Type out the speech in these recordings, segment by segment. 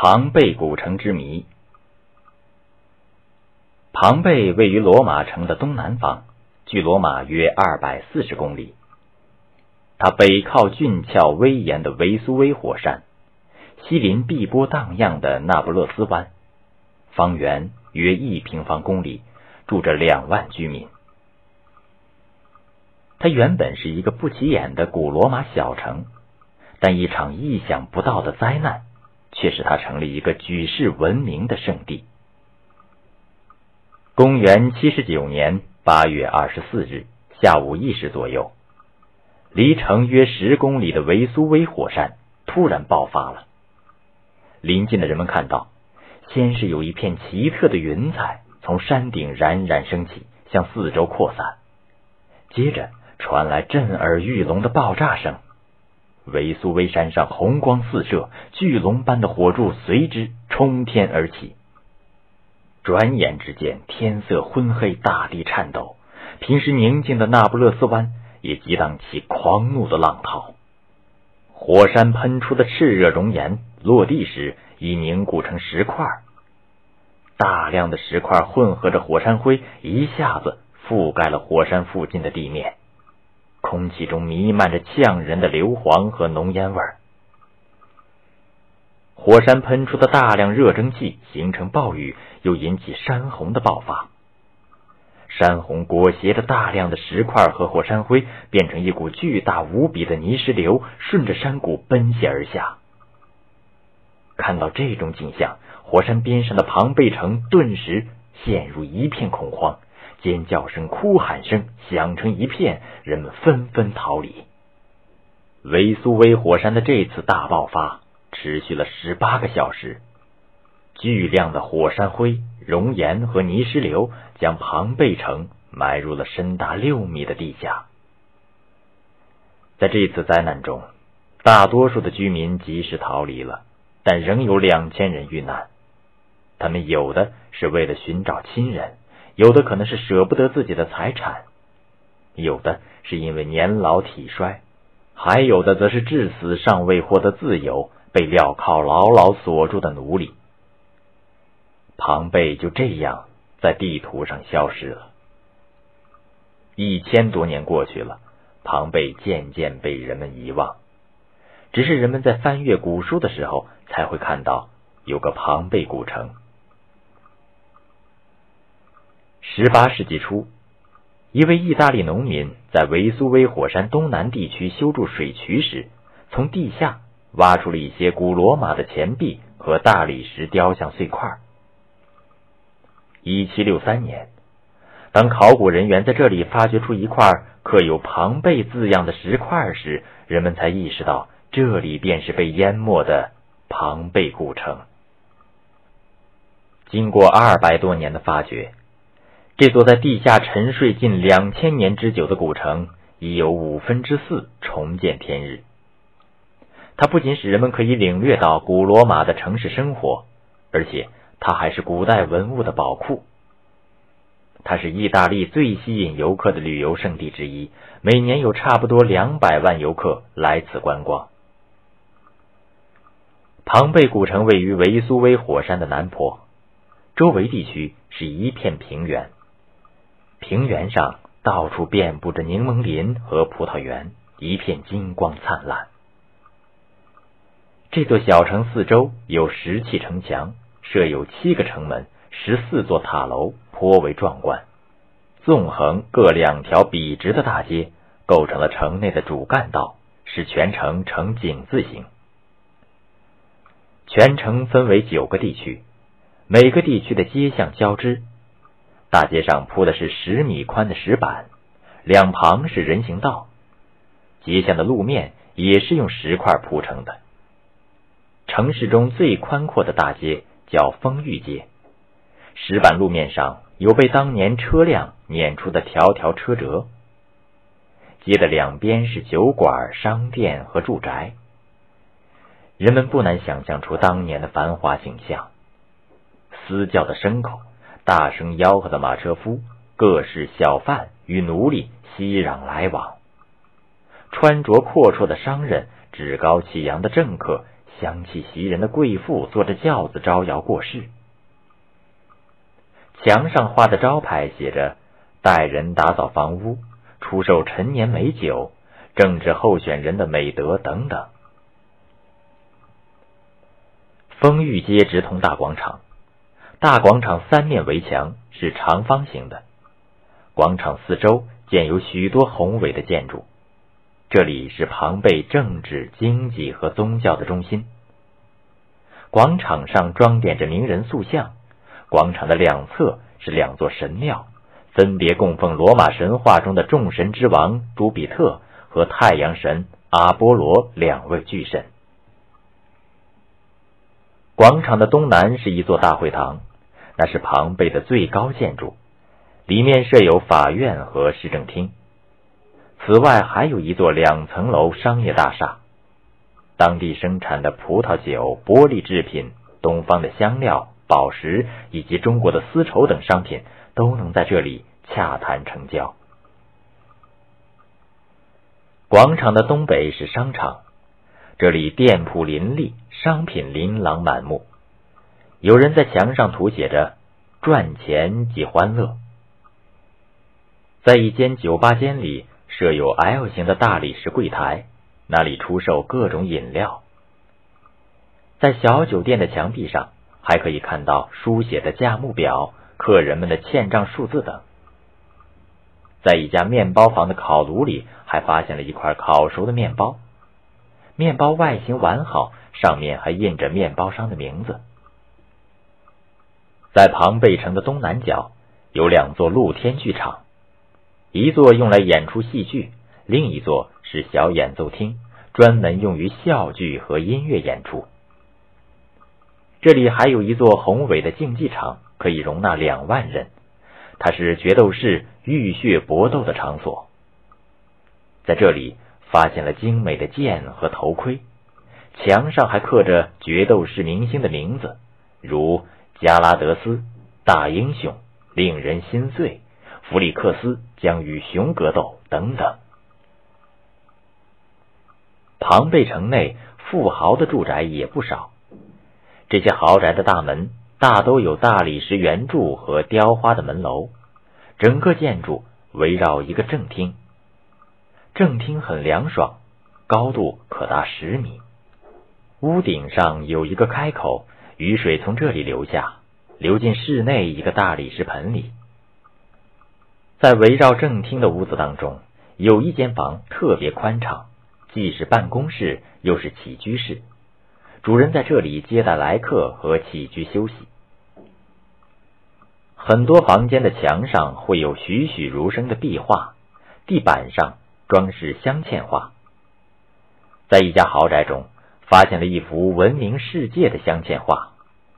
庞贝古城之谜。庞贝位于罗马城的东南方，距罗马约二百四十公里。它北靠俊俏威严的维苏威火山，西临碧波荡漾的那不勒斯湾，方圆约一平方公里，住着两万居民。它原本是一个不起眼的古罗马小城，但一场意想不到的灾难。却使它成了一个举世闻名的圣地。公元七十九年八月二十四日下午一时左右，离城约十公里的维苏威火山突然爆发了。临近的人们看到，先是有一片奇特的云彩从山顶冉冉升起，向四周扩散，接着传来震耳欲聋的爆炸声。维苏威山上红光四射，巨龙般的火柱随之冲天而起。转眼之间，天色昏黑，大地颤抖。平时宁静的那不勒斯湾也激荡起狂怒的浪涛。火山喷出的炽热熔岩落地时，已凝固成石块。大量的石块混合着火山灰，一下子覆盖了火山附近的地面。空气中弥漫着呛人的硫磺和浓烟味儿，火山喷出的大量热蒸汽形成暴雨，又引起山洪的爆发。山洪裹挟着大量的石块和火山灰，变成一股巨大无比的泥石流，顺着山谷奔泻而下。看到这种景象，火山边上的庞贝城顿时陷入一片恐慌。尖叫声、哭喊声响成一片，人们纷纷逃离。维苏威火山的这次大爆发持续了十八个小时，巨量的火山灰、熔岩和泥石流将庞贝城埋入了深达六米的地下。在这次灾难中，大多数的居民及时逃离了，但仍有两千人遇难。他们有的是为了寻找亲人。有的可能是舍不得自己的财产，有的是因为年老体衰，还有的则是至死尚未获得自由，被镣铐牢牢锁住的奴隶。庞贝就这样在地图上消失了。一千多年过去了，庞贝渐渐被人们遗忘，只是人们在翻阅古书的时候，才会看到有个庞贝古城。十八世纪初，一位意大利农民在维苏威火山东南地区修筑水渠时，从地下挖出了一些古罗马的钱币和大理石雕像碎块。一七六三年，当考古人员在这里发掘出一块刻有“庞贝”字样的石块时，人们才意识到这里便是被淹没的庞贝古城。经过二百多年的发掘。这座在地下沉睡近两千年之久的古城，已有五分之四重见天日。它不仅使人们可以领略到古罗马的城市生活，而且它还是古代文物的宝库。它是意大利最吸引游客的旅游胜地之一，每年有差不多两百万游客来此观光。庞贝古城位于维苏威火山的南坡，周围地区是一片平原。平原上到处遍布着柠檬林和葡萄园，一片金光灿烂。这座小城四周有石砌城墙，设有七个城门、十四座塔楼，颇为壮观。纵横各两条笔直的大街，构成了城内的主干道，使全城呈井字形。全城分为九个地区，每个地区的街巷交织。大街上铺的是十米宽的石板，两旁是人行道，街巷的路面也是用石块铺成的。城市中最宽阔的大街叫丰裕街，石板路面上有被当年车辆碾出的条条车辙。街的两边是酒馆、商店和住宅，人们不难想象出当年的繁华景象：嘶叫的牲口。大声吆喝的马车夫，各式小贩与奴隶熙攘来往；穿着阔绰的商人，趾高气扬的政客，香气袭人的贵妇坐着轿子招摇过市。墙上画的招牌写着“带人打扫房屋，出售陈年美酒，政治候选人的美德等等”。丰裕街直通大广场，大广场三面围墙是长方形的，广场四周建有许多宏伟的建筑。这里是庞贝政治、经济和宗教的中心。广场上装点着名人塑像，广场的两侧是两座神庙，分别供奉罗马神话中的众神之王朱比特和太阳神阿波罗两位巨神。广场的东南是一座大会堂，那是庞贝的最高建筑，里面设有法院和市政厅。此外，还有一座两层楼商业大厦，当地生产的葡萄酒、玻璃制品、东方的香料、宝石以及中国的丝绸等商品都能在这里洽谈成交。广场的东北是商场。这里店铺林立，商品琳琅满目。有人在墙上涂写着“赚钱即欢乐”。在一间酒吧间里设有 L 型的大理石柜台，那里出售各种饮料。在小酒店的墙壁上，还可以看到书写的价目表、客人们的欠账数字等。在一家面包房的烤炉里，还发现了一块烤熟的面包。面包外形完好，上面还印着面包商的名字。在庞贝城的东南角有两座露天剧场，一座用来演出戏剧，另一座是小演奏厅，专门用于笑剧和音乐演出。这里还有一座宏伟的竞技场，可以容纳两万人，它是决斗士浴血搏斗的场所。在这里。发现了精美的剑和头盔，墙上还刻着决斗士明星的名字，如加拉德斯、大英雄、令人心碎、弗里克斯将与熊格斗等等。庞贝城内富豪的住宅也不少，这些豪宅的大门大都有大理石圆柱和雕花的门楼，整个建筑围绕一个正厅。正厅很凉爽，高度可达十米。屋顶上有一个开口，雨水从这里流下，流进室内一个大理石盆里。在围绕正厅的屋子当中，有一间房特别宽敞，既是办公室又是起居室。主人在这里接待来客和起居休息。很多房间的墙上会有栩栩如生的壁画，地板上。装饰镶嵌画，在一家豪宅中发现了一幅闻名世界的镶嵌画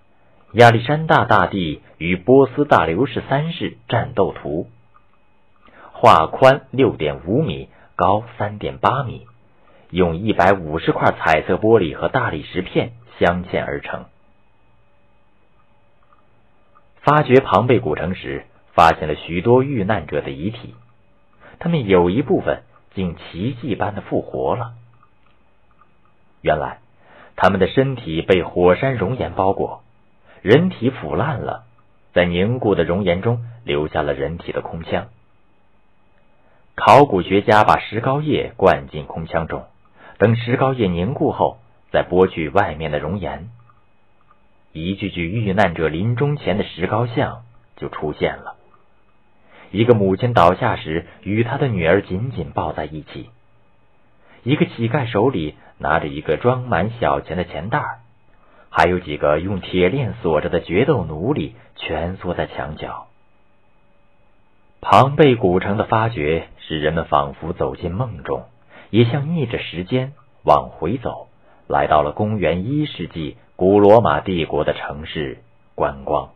——亚历山大大帝与波斯大流士三世战斗图。画宽六点五米，高三点八米，用一百五十块彩色玻璃和大理石片镶嵌而成。发掘庞贝古城时，发现了许多遇难者的遗体，他们有一部分。竟奇迹般的复活了。原来，他们的身体被火山熔岩包裹，人体腐烂了，在凝固的熔岩中留下了人体的空腔。考古学家把石膏液灌进空腔中，等石膏液凝固后，再剥去外面的熔岩，一具具遇难者临终前的石膏像就出现了。一个母亲倒下时，与她的女儿紧紧抱在一起。一个乞丐手里拿着一个装满小钱的钱袋还有几个用铁链锁着的决斗奴隶蜷缩在墙角。庞贝古城的发掘使人们仿佛走进梦中，也像逆着时间往回走，来到了公元一世纪古罗马帝国的城市观光。